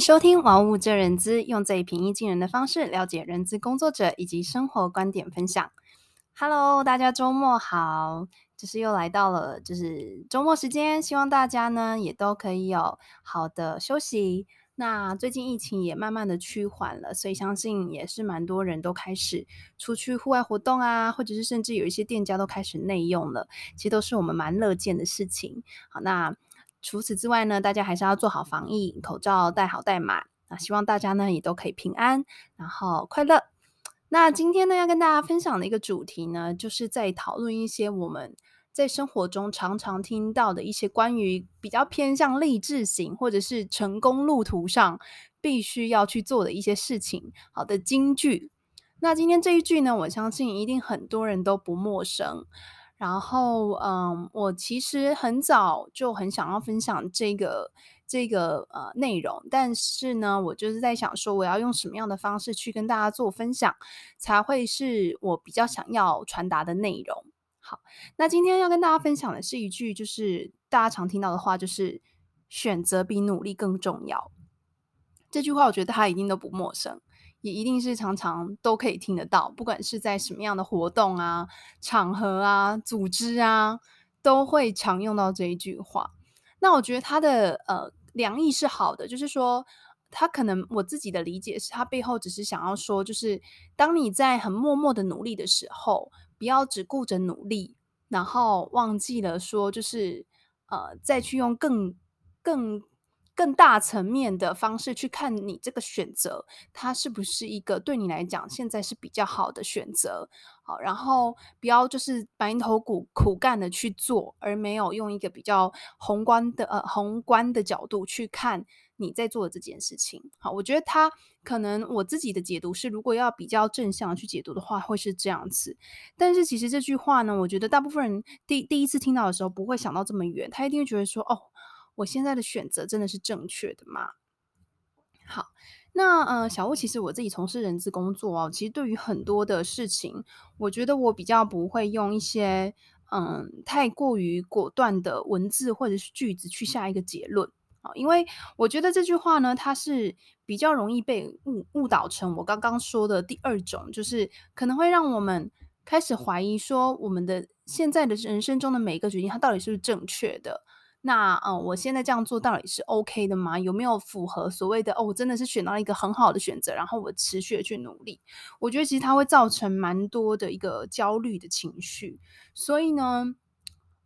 收听《玩物这人资》，用最平易近人的方式了解人资工作者以及生活观点分享。Hello，大家周末好，就是又来到了就是周末时间，希望大家呢也都可以有好的休息。那最近疫情也慢慢的趋缓了，所以相信也是蛮多人都开始出去户外活动啊，或者是甚至有一些店家都开始内用了，其实都是我们蛮乐见的事情。好，那除此之外呢，大家还是要做好防疫，口罩戴好戴满。那希望大家呢也都可以平安，然后快乐。那今天呢要跟大家分享的一个主题呢，就是在讨论一些我们。在生活中常常听到的一些关于比较偏向励志型，或者是成功路途上必须要去做的一些事情，好的金句。那今天这一句呢，我相信一定很多人都不陌生。然后，嗯，我其实很早就很想要分享这个这个呃内容，但是呢，我就是在想说，我要用什么样的方式去跟大家做分享，才会是我比较想要传达的内容。好，那今天要跟大家分享的是一句，就是大家常听到的话，就是选择比努力更重要。这句话我觉得大家一定都不陌生，也一定是常常都可以听得到，不管是在什么样的活动啊、场合啊、组织啊，都会常用到这一句话。那我觉得他的呃良意是好的，就是说，他可能我自己的理解是，他背后只是想要说，就是当你在很默默的努力的时候。不要只顾着努力，然后忘记了说，就是呃，再去用更、更、更大层面的方式去看你这个选择，它是不是一个对你来讲现在是比较好的选择？好，然后不要就是埋头苦苦干的去做，而没有用一个比较宏观的呃宏观的角度去看。你在做的这件事情，好，我觉得他可能我自己的解读是，如果要比较正向去解读的话，会是这样子。但是其实这句话呢，我觉得大部分人第第一次听到的时候，不会想到这么远，他一定会觉得说，哦，我现在的选择真的是正确的吗？好，那呃，小物其实我自己从事人资工作哦，其实对于很多的事情，我觉得我比较不会用一些嗯太过于果断的文字或者是句子去下一个结论啊。因为我觉得这句话呢，它是比较容易被误误导成我刚刚说的第二种，就是可能会让我们开始怀疑说，我们的现在的人生中的每一个决定，它到底是不是正确的？那嗯，我现在这样做到底是 OK 的吗？有没有符合所谓的哦，我真的是选到了一个很好的选择，然后我持续的去努力？我觉得其实它会造成蛮多的一个焦虑的情绪。所以呢，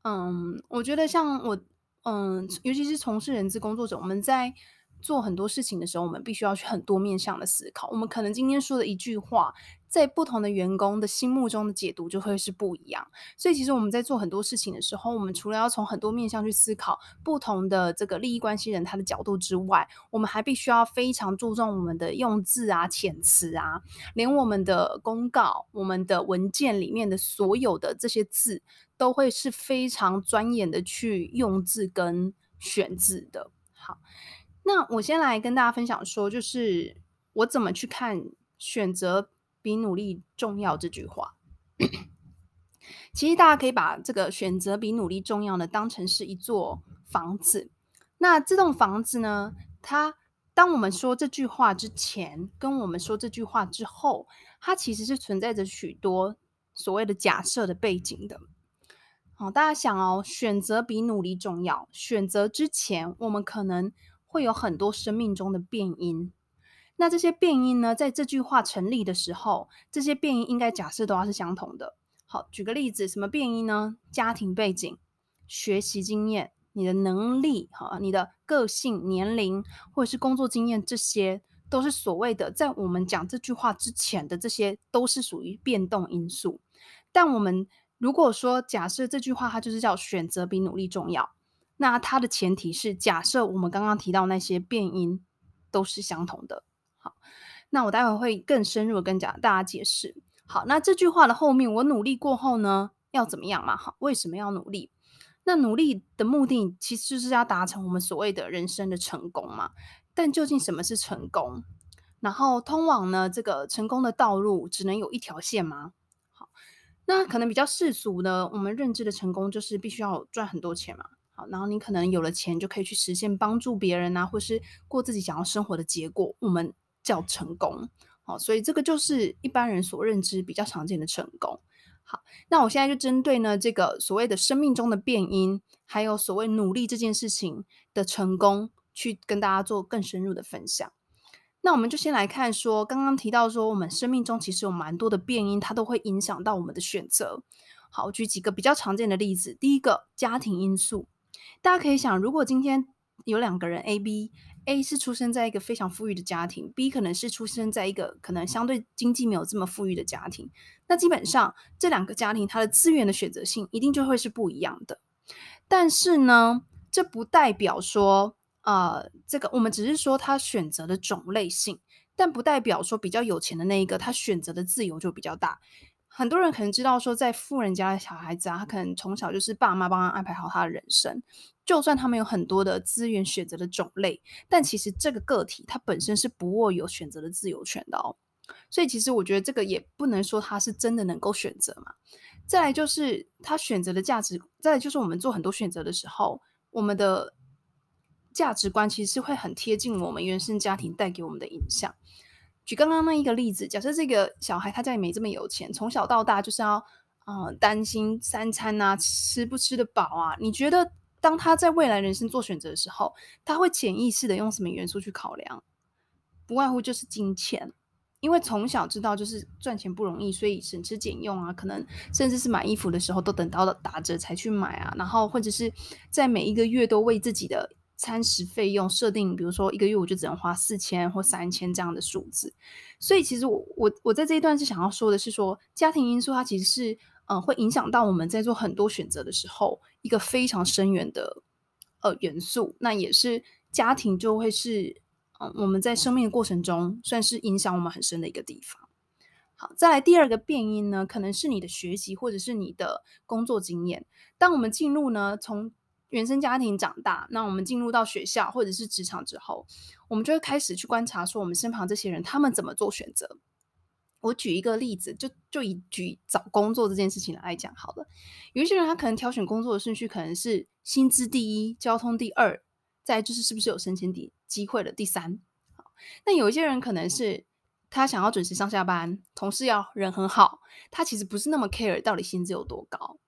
嗯，我觉得像我。嗯，尤其是从事人资工作者，我们在做很多事情的时候，我们必须要去很多面向的思考。我们可能今天说的一句话，在不同的员工的心目中的解读就会是不一样。所以，其实我们在做很多事情的时候，我们除了要从很多面向去思考不同的这个利益关系人他的角度之外，我们还必须要非常注重我们的用字啊、遣词啊，连我们的公告、我们的文件里面的所有的这些字。都会是非常专业的去用字跟选字的。好，那我先来跟大家分享说，就是我怎么去看“选择比努力重要”这句话。其实大家可以把这个“选择比努力重要”呢当成是一座房子。那这栋房子呢，它当我们说这句话之前，跟我们说这句话之后，它其实是存在着许多所谓的假设的背景的。好，大家想哦，选择比努力重要。选择之前，我们可能会有很多生命中的变因。那这些变因呢，在这句话成立的时候，这些变因应该假设都要是相同的。好，举个例子，什么变因呢？家庭背景、学习经验、你的能力、好，你的个性、年龄或者是工作经验，这些都是所谓的，在我们讲这句话之前的这些，都是属于变动因素。但我们如果说假设这句话它就是叫选择比努力重要，那它的前提是假设我们刚刚提到那些变音都是相同的。好，那我待会会更深入的跟讲大家解释。好，那这句话的后面，我努力过后呢，要怎么样嘛？好，为什么要努力？那努力的目的其实就是要达成我们所谓的人生的成功嘛。但究竟什么是成功？然后通往呢这个成功的道路只能有一条线吗？好那可能比较世俗的，我们认知的成功就是必须要赚很多钱嘛。然后你可能有了钱就可以去实现帮助别人啊，或是过自己想要生活的结果，我们叫成功。好，所以这个就是一般人所认知比较常见的成功。好，那我现在就针对呢这个所谓的生命中的变因，还有所谓努力这件事情的成功，去跟大家做更深入的分享。那我们就先来看说，刚刚提到说，我们生命中其实有蛮多的变因，它都会影响到我们的选择。好，我举几个比较常见的例子。第一个，家庭因素，大家可以想，如果今天有两个人 A、B，A 是出生在一个非常富裕的家庭，B 可能是出生在一个可能相对经济没有这么富裕的家庭，那基本上这两个家庭它的资源的选择性一定就会是不一样的。但是呢，这不代表说。呃，这个我们只是说他选择的种类性，但不代表说比较有钱的那一个他选择的自由就比较大。很多人可能知道说，在富人家的小孩子啊，他可能从小就是爸妈帮他安排好他的人生，就算他们有很多的资源选择的种类，但其实这个个体他本身是不握有选择的自由权的哦。所以其实我觉得这个也不能说他是真的能够选择嘛。再来就是他选择的价值，再来就是我们做很多选择的时候，我们的。价值观其实是会很贴近我们原生家庭带给我们的影响。举刚刚那一个例子，假设这个小孩他家里没这么有钱，从小到大就是要呃担心三餐啊吃不吃得饱啊。你觉得当他在未来人生做选择的时候，他会潜意识的用什么元素去考量？不外乎就是金钱，因为从小知道就是赚钱不容易，所以省吃俭用啊，可能甚至是买衣服的时候都等到了打折才去买啊，然后或者是在每一个月都为自己的。餐食费用设定，比如说一个月我就只能花四千或三千这样的数字，所以其实我我我在这一段是想要说的是说，家庭因素它其实是嗯、呃、会影响到我们在做很多选择的时候一个非常深远的呃元素，那也是家庭就会是嗯、我们在生命的过程中算是影响我们很深的一个地方。好，再来第二个变因呢，可能是你的学习或者是你的工作经验，当我们进入呢从原生家庭长大，那我们进入到学校或者是职场之后，我们就会开始去观察说，我们身旁这些人他们怎么做选择。我举一个例子，就就以举找工作这件事情来讲好了。有一些人他可能挑选工作的顺序可能是薪资第一，交通第二，再就是是不是有升迁的机会的第三。那有一些人可能是他想要准时上下班，同事要人很好，他其实不是那么 care 到底薪资有多高。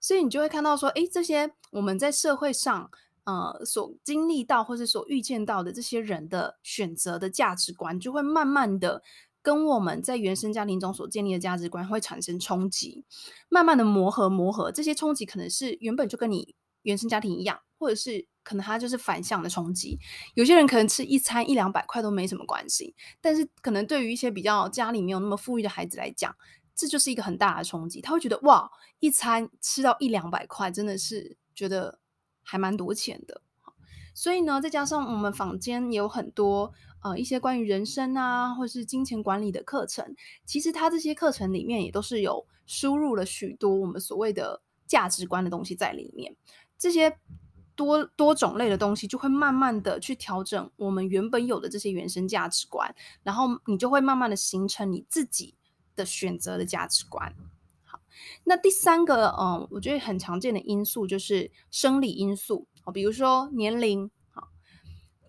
所以你就会看到说，诶，这些我们在社会上，呃，所经历到或者所遇见到的这些人的选择的价值观，就会慢慢的跟我们在原生家庭中所建立的价值观会产生冲击，慢慢的磨合磨合。这些冲击可能是原本就跟你原生家庭一样，或者是可能它就是反向的冲击。有些人可能吃一餐一两百块都没什么关系，但是可能对于一些比较家里没有那么富裕的孩子来讲，这就是一个很大的冲击，他会觉得哇，一餐吃到一两百块，真的是觉得还蛮多钱的。所以呢，再加上我们坊间有很多呃一些关于人生啊，或是金钱管理的课程，其实它这些课程里面也都是有输入了许多我们所谓的价值观的东西在里面。这些多多种类的东西，就会慢慢的去调整我们原本有的这些原生价值观，然后你就会慢慢的形成你自己。的选择的价值观。好，那第三个，嗯，我觉得很常见的因素就是生理因素，比如说年龄。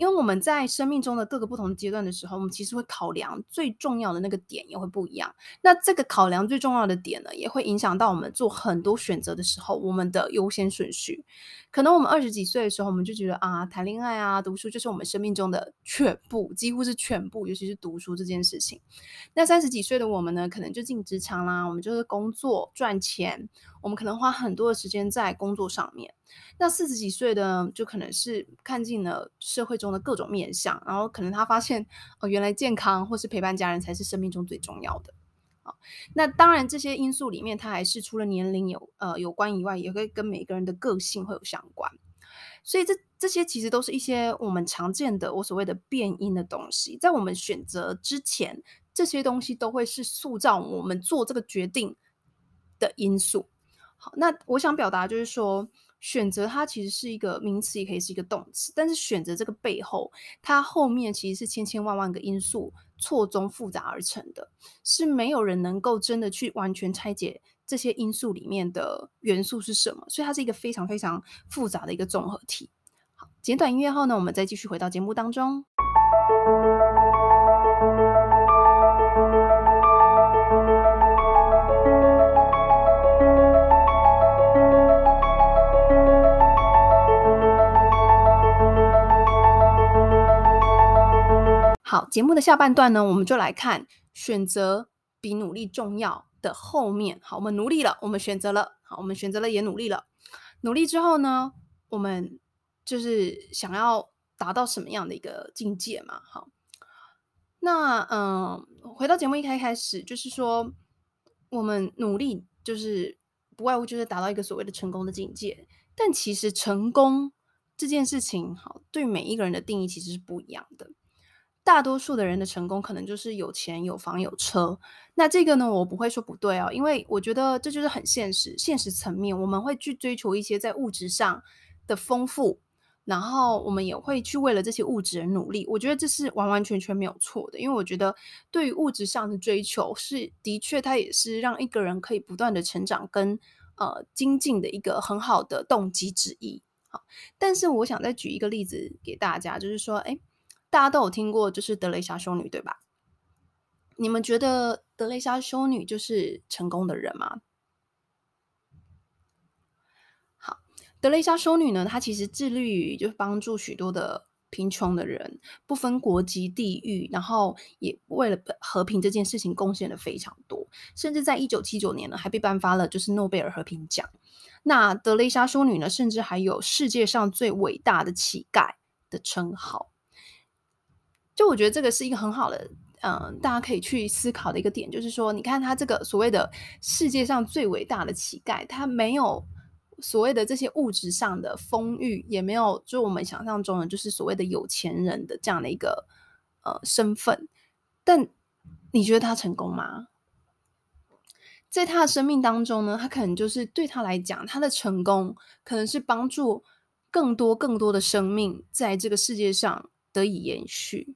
因为我们在生命中的各个不同阶段的时候，我们其实会考量最重要的那个点也会不一样。那这个考量最重要的点呢，也会影响到我们做很多选择的时候，我们的优先顺序。可能我们二十几岁的时候，我们就觉得啊，谈恋爱啊，读书就是我们生命中的全部，几乎是全部，尤其是读书这件事情。那三十几岁的我们呢，可能就进职场啦，我们就是工作赚钱，我们可能花很多的时间在工作上面。那四十几岁的就可能是看尽了社会中的各种面相，然后可能他发现哦，原来健康或是陪伴家人才是生命中最重要的。好，那当然这些因素里面，它还是除了年龄有呃有关以外，也会跟每个人的个性会有相关。所以这这些其实都是一些我们常见的我所谓的变因的东西，在我们选择之前，这些东西都会是塑造我们做这个决定的因素。好，那我想表达就是说。选择它其实是一个名词，也可以是一个动词。但是选择这个背后，它后面其实是千千万万个因素错综复杂而成的，是没有人能够真的去完全拆解这些因素里面的元素是什么，所以它是一个非常非常复杂的一个综合体。好，简短音乐后呢，我们再继续回到节目当中。节目的下半段呢，我们就来看选择比努力重要的后面。好，我们努力了，我们选择了，好，我们选择了也努力了。努力之后呢，我们就是想要达到什么样的一个境界嘛？好，那嗯，回到节目一开开始，就是说我们努力就是不外乎就是达到一个所谓的成功的境界，但其实成功这件事情，好，对每一个人的定义其实是不一样的。大多数的人的成功可能就是有钱、有房、有车。那这个呢，我不会说不对哦，因为我觉得这就是很现实，现实层面我们会去追求一些在物质上的丰富，然后我们也会去为了这些物质而努力。我觉得这是完完全全没有错的，因为我觉得对于物质上的追求是的确，它也是让一个人可以不断的成长跟呃精进的一个很好的动机之一。好，但是我想再举一个例子给大家，就是说，哎。大家都有听过，就是德蕾莎修女，对吧？你们觉得德蕾莎修女就是成功的人吗？好，德蕾莎修女呢，她其实致力于就是帮助许多的贫穷的人，不分国籍、地域，然后也为了和平这件事情贡献了非常多，甚至在一九七九年呢，还被颁发了就是诺贝尔和平奖。那德蕾莎修女呢，甚至还有世界上最伟大的乞丐的称号。就我觉得这个是一个很好的，嗯、大家可以去思考的一个点，就是说，你看他这个所谓的世界上最伟大的乞丐，他没有所谓的这些物质上的丰裕，也没有就我们想象中的，就是所谓的有钱人的这样的一个呃身份。但你觉得他成功吗？在他的生命当中呢，他可能就是对他来讲，他的成功可能是帮助更多更多的生命在这个世界上得以延续。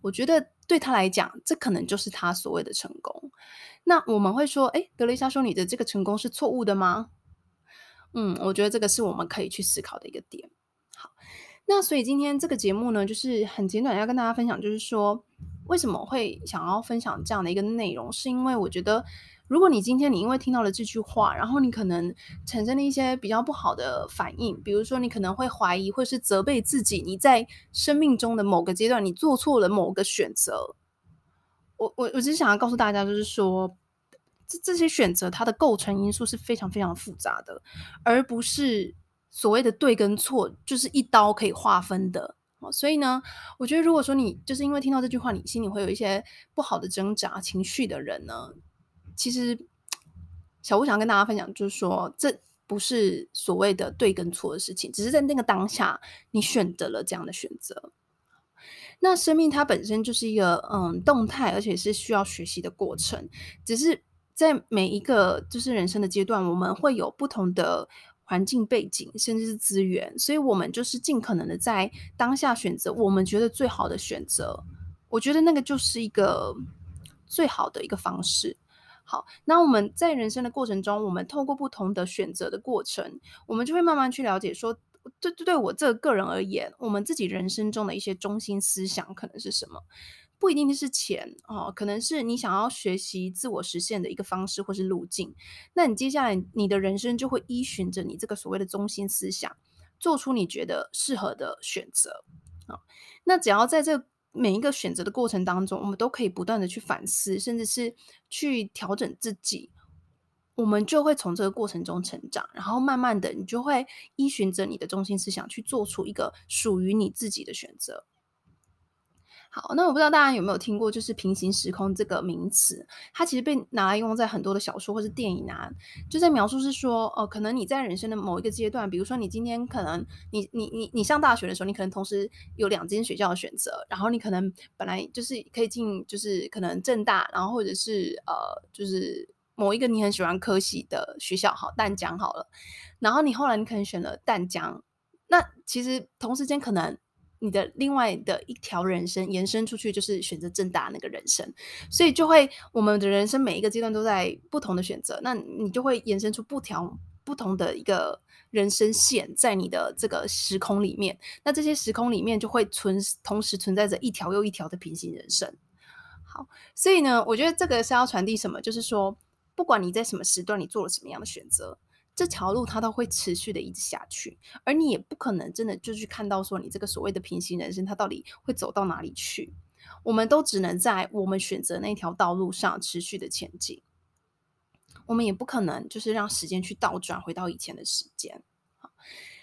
我觉得对他来讲，这可能就是他所谓的成功。那我们会说，诶，德雷莎说你的这个成功是错误的吗？嗯，我觉得这个是我们可以去思考的一个点。好，那所以今天这个节目呢，就是很简短要跟大家分享，就是说为什么会想要分享这样的一个内容，是因为我觉得。如果你今天你因为听到了这句话，然后你可能产生了一些比较不好的反应，比如说你可能会怀疑或是责备自己，你在生命中的某个阶段你做错了某个选择。我我我只是想要告诉大家，就是说这这些选择它的构成因素是非常非常复杂的，而不是所谓的对跟错就是一刀可以划分的。所以呢，我觉得如果说你就是因为听到这句话，你心里会有一些不好的挣扎情绪的人呢。其实，小吴想跟大家分享，就是说，这不是所谓的对跟错的事情，只是在那个当下，你选择了这样的选择。那生命它本身就是一个嗯动态，而且是需要学习的过程。只是在每一个就是人生的阶段，我们会有不同的环境背景，甚至是资源，所以我们就是尽可能的在当下选择我们觉得最好的选择。我觉得那个就是一个最好的一个方式。好，那我们在人生的过程中，我们透过不同的选择的过程，我们就会慢慢去了解说，对对对，我这个个人而言，我们自己人生中的一些中心思想可能是什么？不一定是钱哦，可能是你想要学习自我实现的一个方式或是路径。那你接下来你的人生就会依循着你这个所谓的中心思想，做出你觉得适合的选择啊。那只要在这每一个选择的过程当中，我们都可以不断的去反思，甚至是去调整自己，我们就会从这个过程中成长，然后慢慢的，你就会依循着你的中心思想去做出一个属于你自己的选择。好，那我不知道大家有没有听过，就是平行时空这个名词，它其实被拿来用在很多的小说或是电影啊，就在描述是说，哦、可能你在人生的某一个阶段，比如说你今天可能你你你你上大学的时候，你可能同时有两间学校的选择，然后你可能本来就是可以进，就是可能政大，然后或者是呃，就是某一个你很喜欢科系的学校，好，淡江好了，然后你后来你可能选了淡江，那其实同时间可能。你的另外的一条人生延伸出去，就是选择正大那个人生，所以就会我们的人生每一个阶段都在不同的选择，那你就会延伸出不条不同的一个人生线在你的这个时空里面，那这些时空里面就会存同时存在着一条又一条的平行人生。好，所以呢，我觉得这个是要传递什么，就是说，不管你在什么时段，你做了什么样的选择。这条路它都会持续的一直下去，而你也不可能真的就去看到说你这个所谓的平行人生它到底会走到哪里去。我们都只能在我们选择那条道路上持续的前进，我们也不可能就是让时间去倒转回到以前的时间。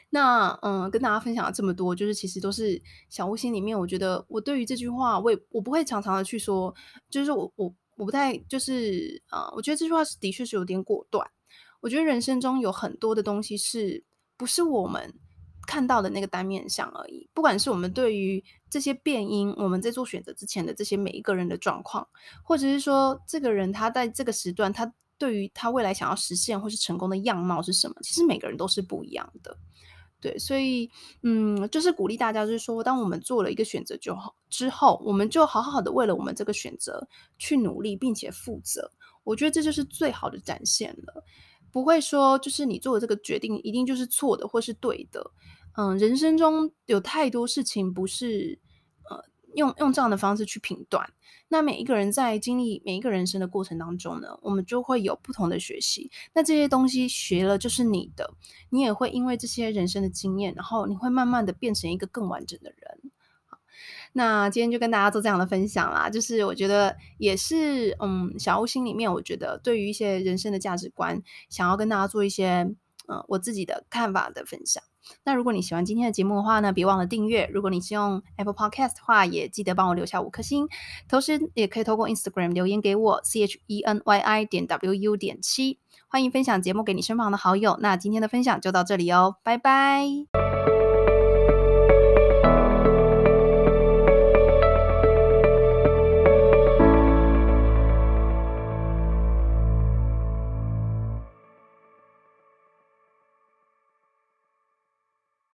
那嗯，跟大家分享了这么多，就是其实都是小屋心里面，我觉得我对于这句话，我也我不会常常的去说，就是我我我不太就是啊、呃，我觉得这句话是的确是有点果断。我觉得人生中有很多的东西是不是我们看到的那个单面相而已？不管是我们对于这些变因，我们在做选择之前的这些每一个人的状况，或者是说这个人他在这个时段，他对于他未来想要实现或是成功的样貌是什么？其实每个人都是不一样的。对，所以嗯，就是鼓励大家，就是说，当我们做了一个选择就好之后，我们就好好的为了我们这个选择去努力，并且负责。我觉得这就是最好的展现了。不会说，就是你做的这个决定一定就是错的或是对的。嗯，人生中有太多事情不是呃用用这样的方式去评断。那每一个人在经历每一个人生的过程当中呢，我们就会有不同的学习。那这些东西学了就是你的，你也会因为这些人生的经验，然后你会慢慢的变成一个更完整的人。那今天就跟大家做这样的分享啦，就是我觉得也是，嗯，小屋心里面，我觉得对于一些人生的价值观，想要跟大家做一些，嗯，我自己的看法的分享。那如果你喜欢今天的节目的话呢，别忘了订阅。如果你是用 Apple Podcast 的话，也记得帮我留下五颗星。同时，也可以透过 Instagram 留言给我，C H E N Y I 点 W U 点七，欢迎分享节目给你身旁的好友。那今天的分享就到这里哦，拜拜。